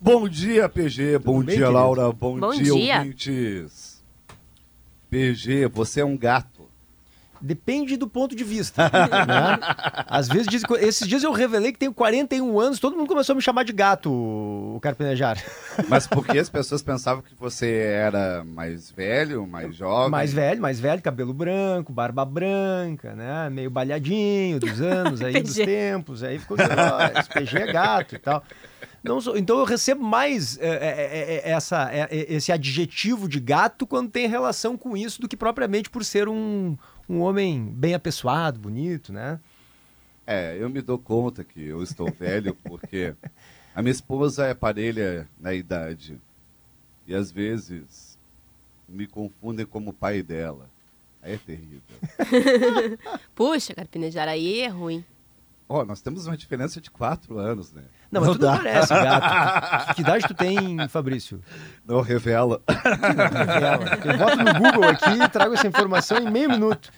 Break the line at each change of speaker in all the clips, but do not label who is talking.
Bom dia, PG. Bom
bem,
dia,
querido?
Laura. Bom,
Bom
dia,
dia.
ouvintes. PG, você é um gato.
Depende do ponto de vista. né? Às vezes, diz- esses dias eu revelei que tenho 41 anos, todo mundo começou a me chamar de gato, o Carpinejar.
Mas porque as pessoas pensavam que você era mais velho, mais jovem?
Mais velho, mais velho, cabelo branco, barba branca, né? Meio balhadinho dos anos aí, dos tempos. Aí ficou, ó, esse PG é gato e tal. Não sou- então eu recebo mais é, é, é, é, essa, é, é, esse adjetivo de gato quando tem relação com isso do que propriamente por ser um, um homem bem apessoado, bonito, né?
É, eu me dou conta que eu estou velho porque a minha esposa é parelha na idade. E às vezes me confundem como pai dela. Aí é terrível.
Puxa, Carpinejar, aí é ruim.
Ó, nós temos uma diferença de quatro anos, né?
Não, mas tu não
dá.
parece gato. Que, idade tu tem, Fabrício?
Não revela.
Revela. Eu boto no Google aqui e trago essa informação em meio minuto.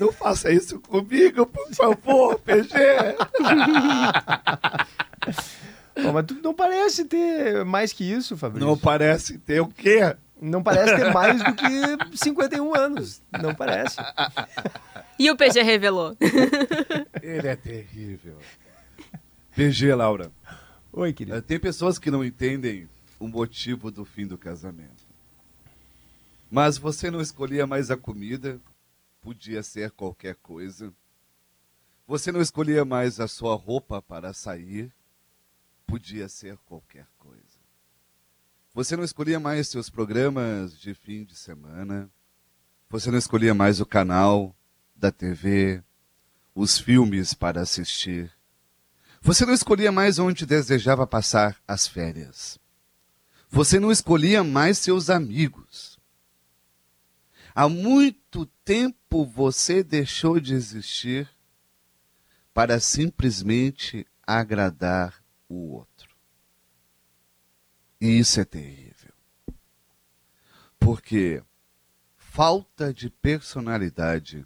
Não faça isso comigo, por favor, PG.
Bom, mas tu não parece ter mais que isso, Fabrício.
Não parece ter o quê?
Não parece ter mais do que 51 anos. Não parece.
E o PG revelou.
Ele é terrível. PG, Laura.
Oi,
eh,
querido.
Tem pessoas que não entendem o motivo do fim do casamento. Mas você não escolhia mais a comida, podia ser qualquer coisa. Você não escolhia mais a sua roupa para sair, podia ser qualquer coisa. Você não escolhia mais seus programas de fim de semana. Você não escolhia mais o canal da TV, os filmes para assistir. Você não escolhia mais onde desejava passar as férias. Você não escolhia mais seus amigos. Há muito tempo você deixou de existir para simplesmente agradar o outro. E isso é terrível. Porque falta de personalidade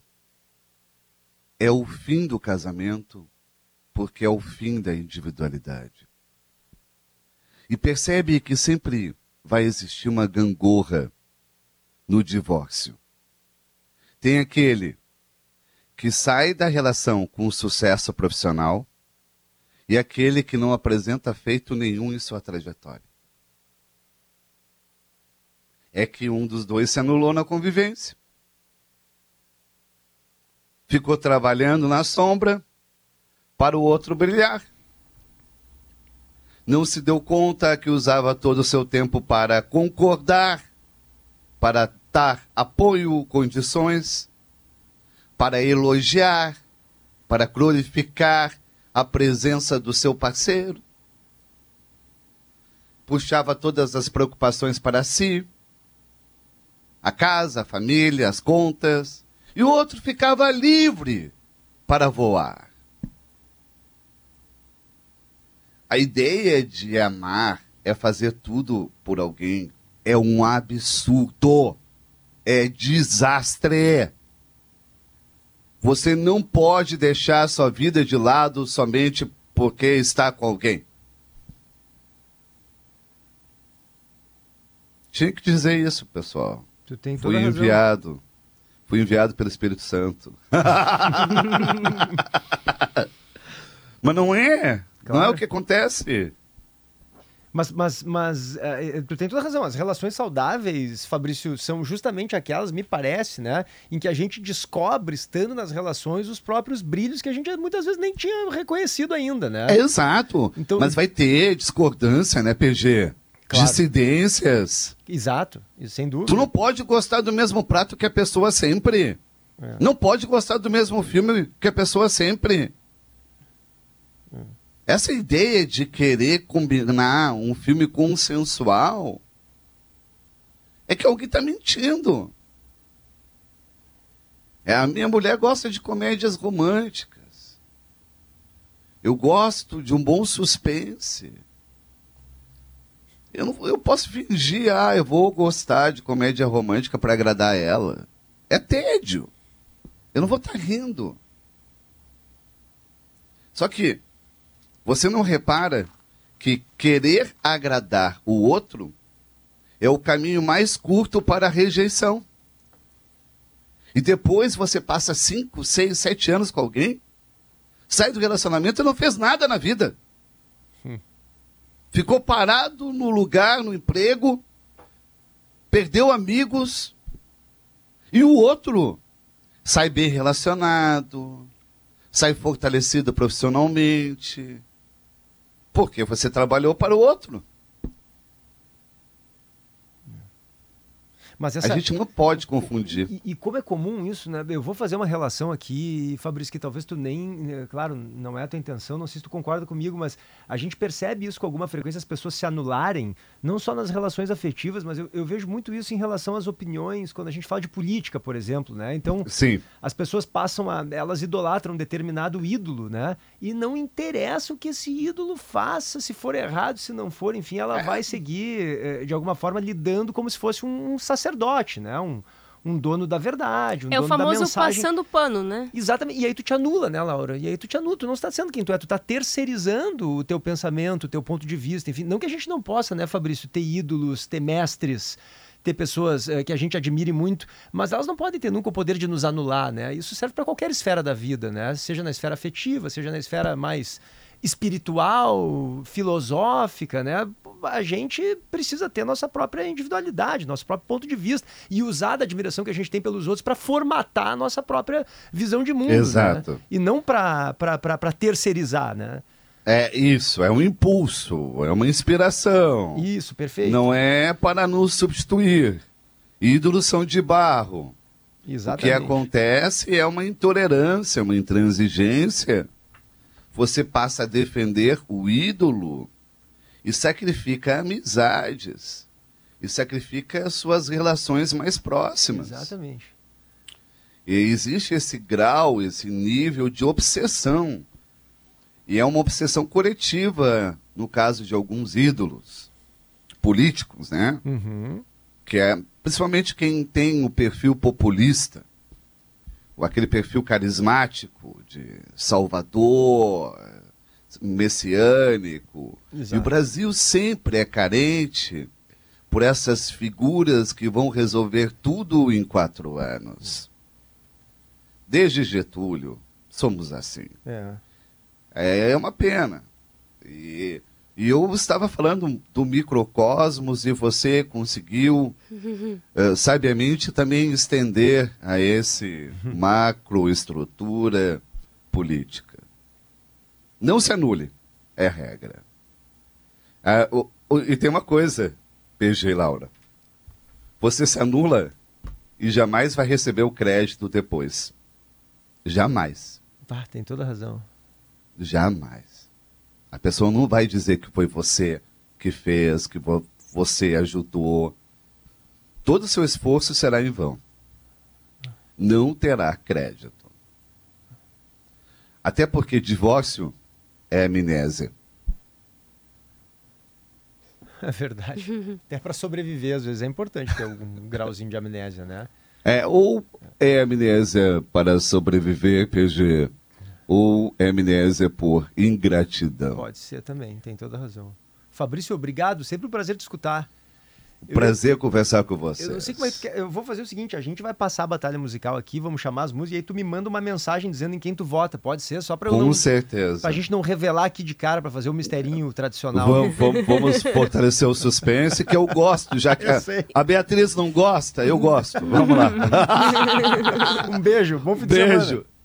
é o fim do casamento porque é o fim da individualidade. E percebe que sempre vai existir uma gangorra no divórcio. Tem aquele que sai da relação com sucesso profissional e aquele que não apresenta feito nenhum em sua trajetória. É que um dos dois se anulou na convivência. Ficou trabalhando na sombra para o outro brilhar. Não se deu conta que usava todo o seu tempo para concordar, para dar apoio, condições, para elogiar, para glorificar a presença do seu parceiro. Puxava todas as preocupações para si, a casa, a família, as contas, e o outro ficava livre para voar. A ideia de amar é fazer tudo por alguém. É um absurdo. É desastre. Você não pode deixar sua vida de lado somente porque está com alguém. Tinha que dizer isso, pessoal.
Tu tem toda
Fui enviado. Fui enviado pelo Espírito Santo. Mas não é. Não é
Claro.
o que acontece.
Mas, mas, mas eh, tu tem toda a razão. As relações saudáveis, Fabrício, são justamente aquelas, me parece, né? Em que a gente descobre, estando nas relações, os próprios brilhos que a gente muitas vezes nem tinha reconhecido ainda, né?
É exato.
Então-
Mas vai ter discordância, né, PG?
Claro.
Dissidências.
Exato, sem dúvida.
Tu não pode gostar do mesmo prato que a pessoa sempre.
É.
Não pode gostar do mesmo filme que a pessoa sempre. Essa ideia de querer combinar um filme consensual é que alguém está mentindo. É, a minha mulher gosta de comédias românticas. Eu gosto de um bom suspense. Eu, não, eu posso fingir, ah, eu vou gostar de comédia romântica para agradar ela. É tédio. Eu não vou estar rindo. Só que você não repara que querer agradar o outro é o caminho mais curto para a rejeição. E depois você passa cinco, seis, sete anos com alguém, sai do relacionamento e não fez nada na vida. Ficou parado no lugar, no emprego, perdeu amigos, e o outro sai bem relacionado, sai fortalecido profissionalmente, porque você trabalhou para o outro. Mas essa... A gente não pode confundir.
E, e, como é comum isso, né? Eu vou fazer uma relação aqui, Fabrício, que talvez tu nem. Eh, claro, não é a tua intenção, não sei se tu concorda comigo, mas a gente percebe isso com alguma frequência, as pessoas se anularem, não só nas relações afetivas, mas eu, eu vejo muito isso em relação às opiniões, quando a gente fala de política, por exemplo, né? Então,
Sim.
as pessoas passam a. Elas idolatram um determinado ídolo, né? E não interessa o que esse ídolo faça, se for errado, se não for, enfim, ela é. vai seguir, eh, de alguma forma, lidando como se fosse um sacerdote sacerdote, né? Um, um dono da verdade, um
é
dono
o famoso
mensagem...
passando pano, né?
Exatamente. E aí tu te anula, né, Laura? E aí tu te anula, tu não está sendo quem tu é, tu está terceirizando o teu pensamento, o teu ponto de vista, enfim. Não que a gente não possa, né, Fabrício, ter ídolos, ter mestres, ter pessoas uh, que a gente admire muito, mas elas não podem ter nunca o poder de nos anular, né? Isso serve para qualquer esfera da vida, né? Seja na esfera afetiva, seja na esfera mais espiritual, filosófica, né? A gente precisa ter nossa própria individualidade, nosso próprio ponto de vista e usar da admiração que a gente tem pelos outros para formatar a nossa própria visão de mundo. Né?
Exato.
Né? E não para terceirizar, né?
É isso, é um impulso, é uma inspiração.
Isso, perfeito.
Não é para nos substituir. Ídolos são de barro.
Exatamente.
O que acontece é uma intolerância, uma intransigência você passa a defender o ídolo e sacrifica amizades e sacrifica as suas relações mais próximas.
Exatamente.
E existe esse grau, esse nível de obsessão. E é uma obsessão coletiva, no caso de alguns ídolos políticos, né?
Uhum.
Que é principalmente quem tem o perfil populista aquele perfil carismático de Salvador, messiânico. Exato. E o Brasil sempre é carente por essas figuras que vão resolver tudo em quatro anos. Desde Getúlio, somos assim.
É,
é uma pena. E e eu estava falando do microcosmos e você conseguiu uh, sabiamente também estender a esse macroestrutura política. Não se anule, é regra. Uh, o, o, e tem uma coisa, PG e Laura. Você se anula e jamais vai receber o crédito depois. Jamais.
Ah, tem toda razão.
Jamais. A pessoa não vai dizer que foi você que fez, que você ajudou. Todo o seu esforço será em vão. Não terá crédito. Até porque divórcio é amnésia.
É verdade. Até para sobreviver, às vezes, é importante ter algum grauzinho de amnésia, né?
É, ou é amnésia para sobreviver, PG, ou é amnésia por ingratidão?
Pode ser também, tem toda razão. Fabrício, obrigado, sempre um prazer te escutar.
Prazer eu, conversar com você.
Eu não sei como é que. Eu vou fazer o seguinte: a gente vai passar a batalha musical aqui, vamos chamar as músicas, e aí tu me manda uma mensagem dizendo em quem tu vota. Pode ser, só pra
eu. Com
não,
certeza.
Pra gente não revelar aqui de cara, pra fazer o um misterinho tradicional.
Vamos, vamos, vamos, fortalecer o suspense, que eu gosto, já que a, a, Beatriz não gosta, eu gosto. Vamos lá.
um beijo, bom fim de
beijo.
semana.